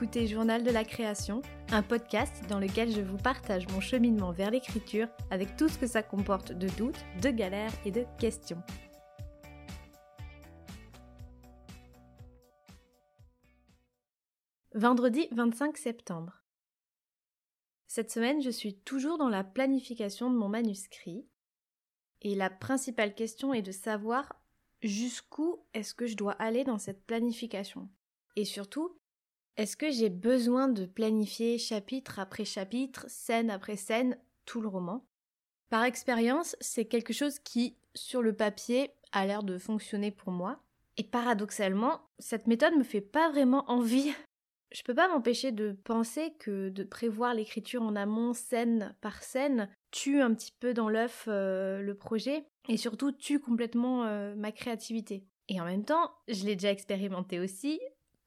Journal de la création, un podcast dans lequel je vous partage mon cheminement vers l'écriture avec tout ce que ça comporte de doutes, de galères et de questions. Vendredi 25 septembre. Cette semaine, je suis toujours dans la planification de mon manuscrit. Et la principale question est de savoir jusqu'où est-ce que je dois aller dans cette planification. Et surtout, est-ce que j'ai besoin de planifier chapitre après chapitre, scène après scène, tout le roman? Par expérience, c'est quelque chose qui, sur le papier, a l'air de fonctionner pour moi. Et paradoxalement, cette méthode me fait pas vraiment envie. Je peux pas m'empêcher de penser que de prévoir l'écriture en amont, scène par scène, tue un petit peu dans l'œuf euh, le projet et surtout tue complètement euh, ma créativité. Et en même temps, je l'ai déjà expérimenté aussi,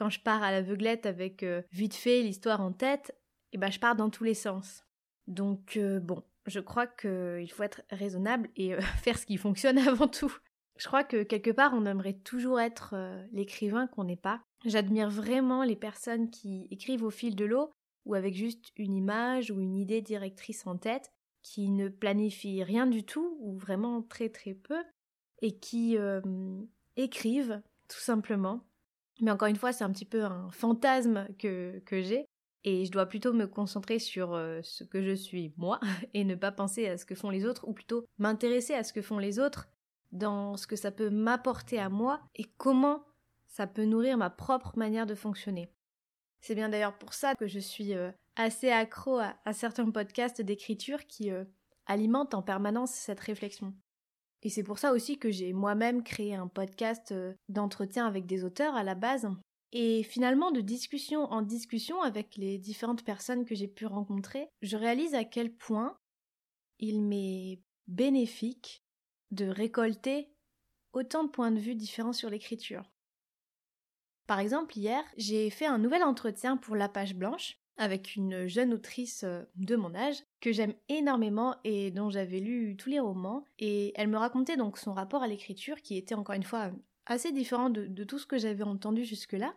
quand je pars à l'aveuglette avec euh, vite fait l'histoire en tête, et eh ben je pars dans tous les sens. Donc euh, bon, je crois qu'il faut être raisonnable et euh, faire ce qui fonctionne avant tout. Je crois que quelque part on aimerait toujours être l'écrivain qu'on n'est pas. J'admire vraiment les personnes qui écrivent au fil de l'eau ou avec juste une image ou une idée directrice en tête, qui ne planifient rien du tout ou vraiment très très peu et qui écrivent tout simplement mais encore une fois, c'est un petit peu un fantasme que, j'ai. Et je dois plutôt me concentrer sur euh, ce que je suis moi et ne pas penser à ce que font les autres, ou plutôt m'intéresser à ce que font les autres dans ce que ça peut m'apporter à moi et comment ça peut nourrir ma propre manière de fonctionner. C'est bien d'ailleurs pour ça que je suis euh, assez accro à, certains podcasts d'écriture qui euh, alimentent en permanence cette réflexion. Et c'est pour ça aussi que j'ai moi-même créé un podcast euh, d'entretien avec des auteurs à la base. Et finalement, de discussion en discussion avec les différentes personnes que j'ai pu rencontrer, je réalise à quel point il m'est bénéfique de récolter autant de points de vue différents sur l'écriture. Par exemple, hier, j'ai fait un nouvel entretien pour La Page Blanche, avec une jeune autrice euh, de mon âge que j'aime énormément et dont j'avais lu tous les romans. Et elle me racontait donc son rapport à l'écriture qui était encore une fois assez différent de, tout ce que j'avais entendu jusque-là.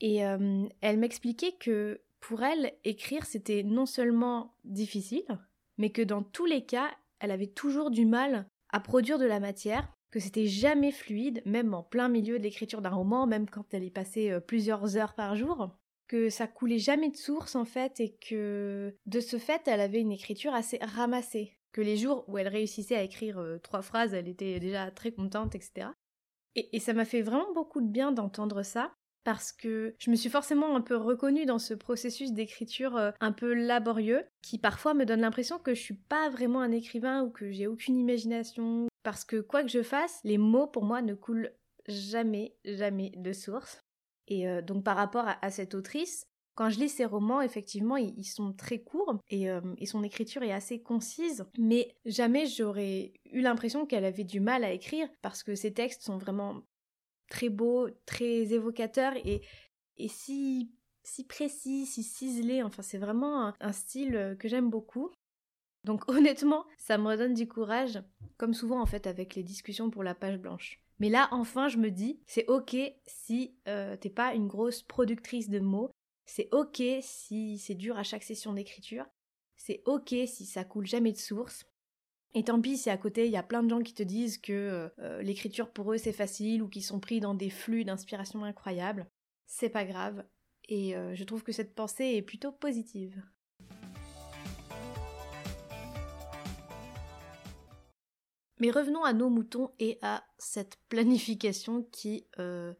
Et euh, elle m'expliquait que pour elle écrire c'était non seulement difficile mais que dans tous les cas elle avait toujours du mal à produire de la matière que c'était jamais fluide, même en plein milieu de l'écriture d'un roman, même quand elle y passait euh, plusieurs heures par jour que ça coulait jamais de source en fait et que de ce fait elle avait une écriture assez ramassée. Que les jours où elle réussissait à écrire euh, trois phrases, elle était déjà très contente, etc. Et, ça m'a fait vraiment beaucoup de bien d'entendre ça parce que je me suis forcément un peu reconnue dans ce processus d'écriture euh, un peu laborieux qui parfois me donne l'impression que je suis pas vraiment un écrivain ou que j'ai aucune imagination parce que quoi que je fasse, les mots pour moi ne coulent jamais, jamais de source. Et euh, donc par rapport à, cette autrice, quand je lis ses romans, effectivement, ils, sont très courts euh, et, son écriture est assez concise, mais jamais j'aurais eu l'impression qu'elle avait du mal à écrire parce que ses textes sont vraiment très beaux, très évocateurs et, si, précis, si ciselés. Enfin, c'est vraiment un, un style que j'aime beaucoup. Donc honnêtement, ça me redonne du courage, comme souvent en fait avec les discussions pour la page blanche. Mais là, enfin, je me dis, c'est ok si euh, t'es pas une grosse productrice de mots, c'est ok si c'est dur à chaque session d'écriture, c'est ok si ça coule jamais de source. Et tant pis si à côté il y a plein de gens qui te disent que euh, l'écriture pour eux c'est facile ou qui sont pris dans des flux d'inspiration incroyables, c'est pas grave. Et euh, je trouve que cette pensée est plutôt positive. Mais revenons à nos moutons et à cette planification qui euh,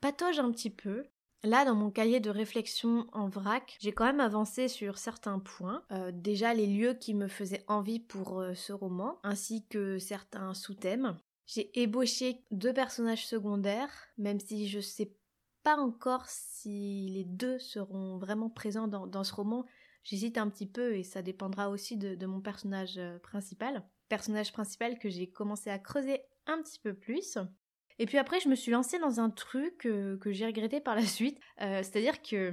patauge un petit peu. Là, dans mon cahier de réflexion en vrac, j'ai quand même avancé sur certains points. Euh, déjà, les lieux qui me faisaient envie pour euh, ce roman, ainsi que certains sous-thèmes. J'ai ébauché deux personnages secondaires, même si je sais pas encore si les deux seront vraiment présents dans, ce roman. J'hésite un petit peu et ça dépendra aussi de mon personnage principal personnage principal que j'ai commencé à creuser un petit peu plus. Et puis après, je me suis lancée dans un truc euh, que j'ai regretté par la suite. Euh, c'est-à-dire que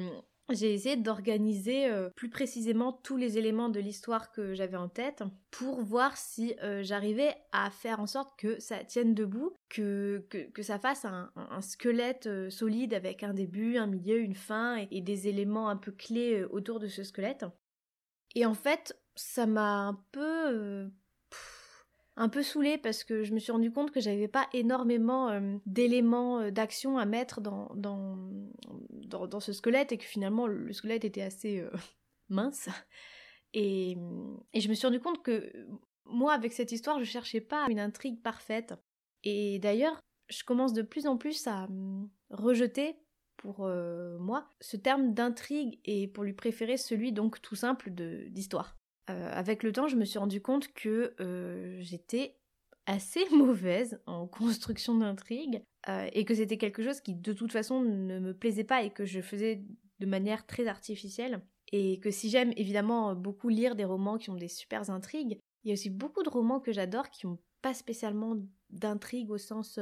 j'ai essayé d'organiser euh, plus précisément tous les éléments de l'histoire que j'avais en tête pour voir si j'arrivais à faire en sorte que ça tienne debout, que, ça fasse un, squelette solide avec un début, un milieu, une fin et, des éléments un peu clés autour de ce squelette. Et en fait, ça m'a un peu un peu saoulée parce que je me suis rendu compte que j'avais pas énormément euh, d'éléments euh, d'action à mettre dans dans, dans, ce squelette et que finalement le squelette était assez euh, mince. Et, et, je me suis rendu compte que moi, avec cette histoire, je cherchais pas une intrigue parfaite. Et d'ailleurs, je commence de plus en plus à rejeter pour moi ce terme d'intrigue et pour lui préférer celui donc tout simple d'histoire. Euh, avec le temps, je me suis rendu compte que euh, j'étais assez mauvaise en construction d'intrigue euh, et que c'était quelque chose qui de toute façon ne me plaisait pas et que je faisais de manière très artificielle. Et que si j'aime évidemment beaucoup lire des romans qui ont des super intrigues, il y a aussi beaucoup de romans que j'adore qui n'ont pas spécialement d'intrigue au sens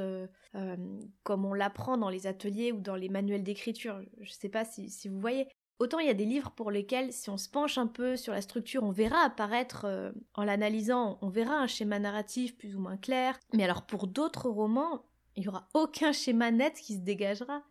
comme on l'apprend dans les ateliers ou dans les manuels d'écriture. Je ne sais pas si, vous voyez. Autant il y a des livres pour lesquels, si on se penche un peu sur la structure, on verra apparaître, euh, en l'analysant, on verra un schéma narratif plus ou moins clair. Mais alors pour d'autres romans, il n'y aura aucun schéma net qui se dégagera.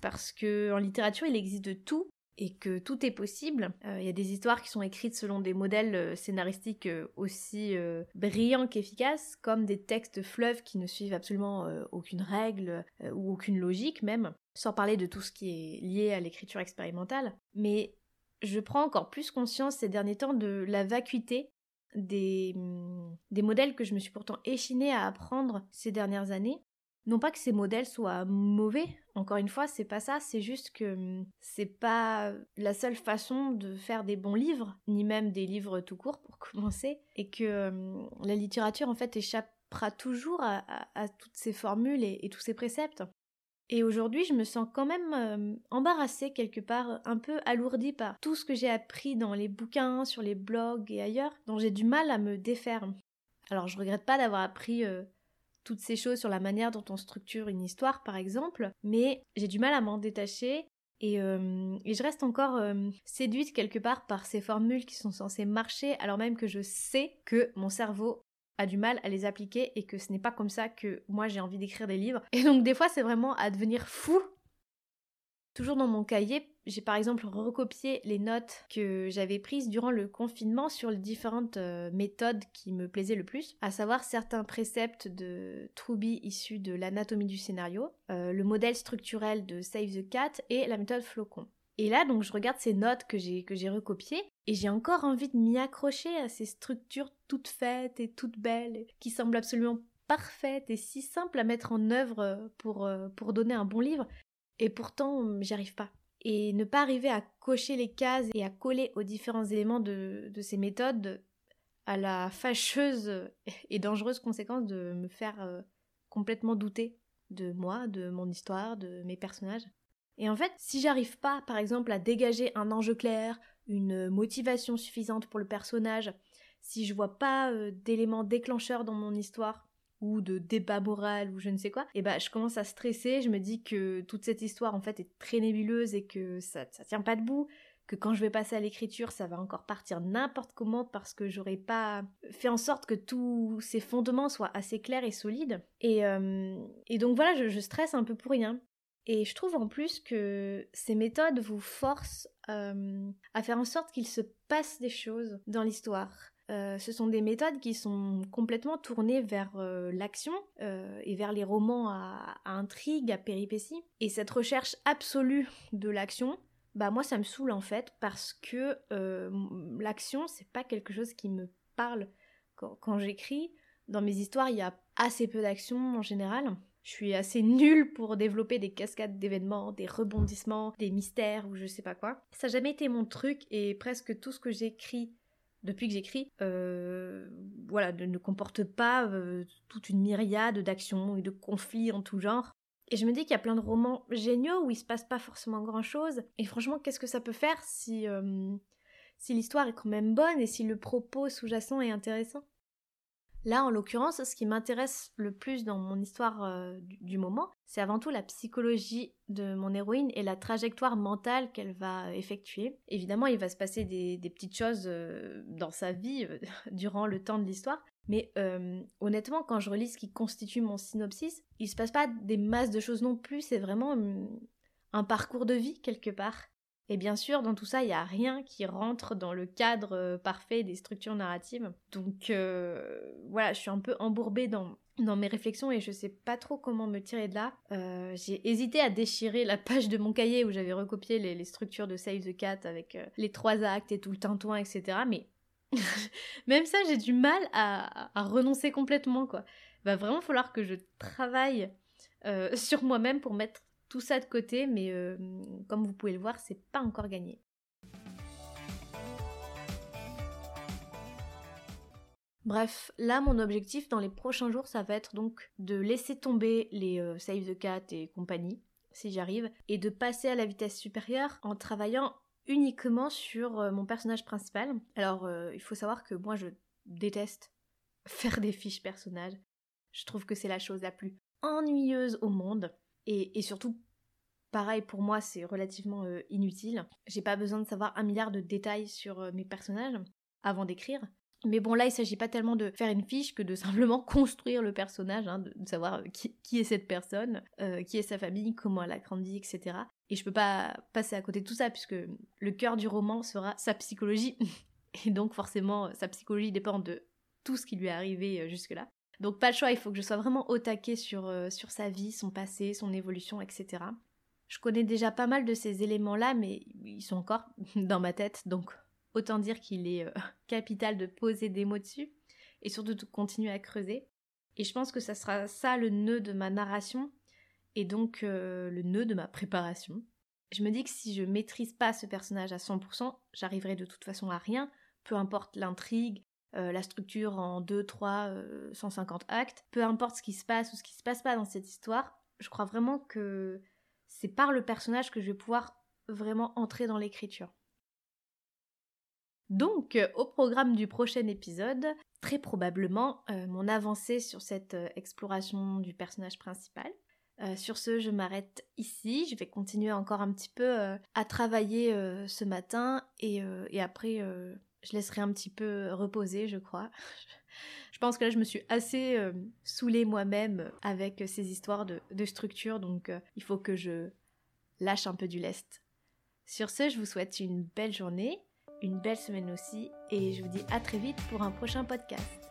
Parce que en littérature, il existe de tout et que tout est possible. Euh, il y a des histoires qui sont écrites selon des modèles euh, scénaristiques aussi brillants qu'efficaces, comme des textes fleuves qui ne suivent absolument aucune règle ou aucune logique même sans parler de tout ce qui est lié à l'écriture expérimentale. Mais je prends encore plus conscience ces derniers temps de la vacuité des, mm, des modèles que je me suis pourtant échinée à apprendre ces dernières années. Non pas que ces modèles soient mauvais, encore une fois, c'est pas ça, c'est juste que mm, c'est pas la seule façon de faire des bons livres, ni même des livres tout court pour commencer, et que mm, la littérature en fait échappera toujours à, toutes ces formules et tous ces préceptes. Et aujourd'hui, je me sens quand même euh, embarrassée quelque part, un peu alourdie par tout ce que j'ai appris dans les bouquins, sur les blogs et ailleurs, dont j'ai du mal à me défaire. Alors, je regrette pas d'avoir appris euh, toutes ces choses sur la manière dont on structure une histoire, par exemple, mais j'ai du mal à m'en détacher. Et, euh, et, je reste encore séduite quelque part par ces formules qui sont censées marcher alors même que je sais que mon cerveau a du mal à les appliquer et que ce n'est pas comme ça que moi j'ai envie d'écrire des livres. Et donc des fois c'est vraiment à devenir fou. Toujours dans mon cahier, j'ai par exemple recopié les notes que j'avais prises durant le confinement sur les différentes euh, méthodes qui me plaisaient le plus, à savoir certains préceptes de Truby issus de l'anatomie du scénario, euh, le modèle structurel de Save the Cat et la méthode Flocon. Et là, donc, je regarde ces notes que j'ai que j'ai recopiées et j'ai encore envie de m'y accrocher à ces structures toutes faites et toutes belles, qui semblent absolument parfaites et si simples à mettre en œuvre pour euh, pour donner un bon livre. Et pourtant, j'y arrive pas. Et ne pas arriver à cocher les cases et à coller aux différents éléments de, ces méthodes à la fâcheuse et dangereuse conséquence de me faire euh, complètement douter de moi, de mon histoire, de mes personnages. Et en fait, si j'arrive pas, par exemple, à dégager un enjeu clair, une motivation suffisante pour le personnage, si je vois pas euh, d'éléments déclencheurs dans mon histoire, ou de débat moral ou je ne sais quoi, et bah je commence à stresser, je me dis que toute cette histoire en fait est très nébuleuse et que ça, ça tient pas debout, que quand je vais passer à l'écriture, ça va encore partir n'importe comment parce que j'aurais pas fait en sorte que tous ces fondements soient assez clairs et solides. Et, euh, et donc voilà, je, stresse un peu pour rien. Et je trouve en plus que ces méthodes vous forcent euh, à faire en sorte qu'il se passe des choses dans l'histoire. Euh, ce sont des méthodes qui sont complètement tournées vers euh, l'action et vers les romans à, à, intrigue, à péripéties. Et cette recherche absolue de l'action, bah moi ça me saoule en fait parce que l'action c'est pas quelque chose qui me parle quand, quand j'écris. Dans mes histoires il y a assez peu d'action en général. Je suis assez nulle pour développer des cascades d'événements, des rebondissements, des mystères ou je sais pas quoi. Ça n'a jamais été mon truc et presque tout ce que j'écris depuis que j'écris, euh, voilà, ne, comporte pas euh, toute une myriade d'actions et de conflits en tout genre. Et je me dis qu'il y a plein de romans géniaux où il se passe pas forcément grand chose. Et franchement, qu'est-ce que ça peut faire si, euh, si l'histoire est quand même bonne et si le propos sous-jacent est intéressant? Là, en l'occurrence, ce qui m'intéresse le plus dans mon histoire euh, du, moment, c'est avant tout la psychologie de mon héroïne et la trajectoire mentale qu'elle va effectuer. Évidemment, il va se passer des, petites choses euh, dans sa vie euh, durant le temps de l'histoire, mais honnêtement, quand je relis ce qui constitue mon synopsis, il se passe pas des masses de choses non plus, c'est vraiment hum, un parcours de vie quelque part. Et bien sûr, dans tout ça, il n'y a rien qui rentre dans le cadre euh, parfait des structures narratives. Donc euh, voilà, je suis un peu embourbée dans, dans mes réflexions et je sais pas trop comment me tirer de là. Euh, j'ai hésité à déchirer la page de mon cahier où j'avais recopié les, structures de Save the Cat avec les trois actes et tout le tintouin, etc. Mais même ça, j'ai du mal à, à, renoncer complètement, quoi. Va vraiment falloir que je travaille sur moi-même pour mettre tout ça de côté, mais euh, comme vous pouvez le voir, c'est pas encore gagné. Bref, là mon objectif dans les prochains jours, ça va être donc de laisser tomber les euh, Save the Cat et compagnie, si j'arrive, et de passer à la vitesse supérieure en travaillant uniquement sur euh, mon personnage principal. Alors, il faut savoir que moi je déteste faire des fiches personnages. Je trouve que c'est la chose la plus ennuyeuse au monde. Et, surtout, pareil pour moi, c'est relativement euh, inutile. J'ai pas besoin de savoir un milliard de détails sur euh, mes personnages avant d'écrire. Mais bon, là, il s'agit pas tellement de faire une fiche que de simplement construire le personnage, hein, de, savoir euh, qui, est cette personne, qui est sa famille, comment elle a grandi, etc. Et je peux pas passer à côté de tout ça, puisque le cœur du roman sera sa psychologie. Et donc, forcément, sa psychologie dépend de tout ce qui lui est arrivé jusque-là. Donc pas le choix, il faut que je sois vraiment au taquet sur, euh, sa vie, son passé, son évolution, etc. Je connais déjà pas mal de ces éléments-là, mais ils sont encore dans ma tête, donc autant dire qu'il est euh, capital de poser des mots dessus, et surtout de continuer à creuser. Et je pense que ça sera ça le nœud de ma narration, et donc euh, le nœud de ma préparation. Je me dis que si je maîtrise pas ce personnage à 100%, j'arriverai de toute façon à rien, peu importe l'intrigue, euh, la structure en 2, 3, 150 actes. Peu importe ce qui se passe ou ce qui se passe pas dans cette histoire, je crois vraiment que c'est par le personnage que je vais pouvoir vraiment entrer dans l'écriture. Donc, euh, au programme du prochain épisode, très probablement euh, mon avancée sur cette exploration du personnage principal. sur ce, je m'arrête ici. Je vais continuer encore un petit peu à travailler ce matin et après je laisserai un petit peu reposer, je crois. Je pense que là, je me suis assez euh, saoulée moi-même avec ces histoires de, structure, donc euh, il faut que je lâche un peu du lest. Sur ce, je vous souhaite une belle journée, une belle semaine aussi, et je vous dis à très vite pour un prochain podcast.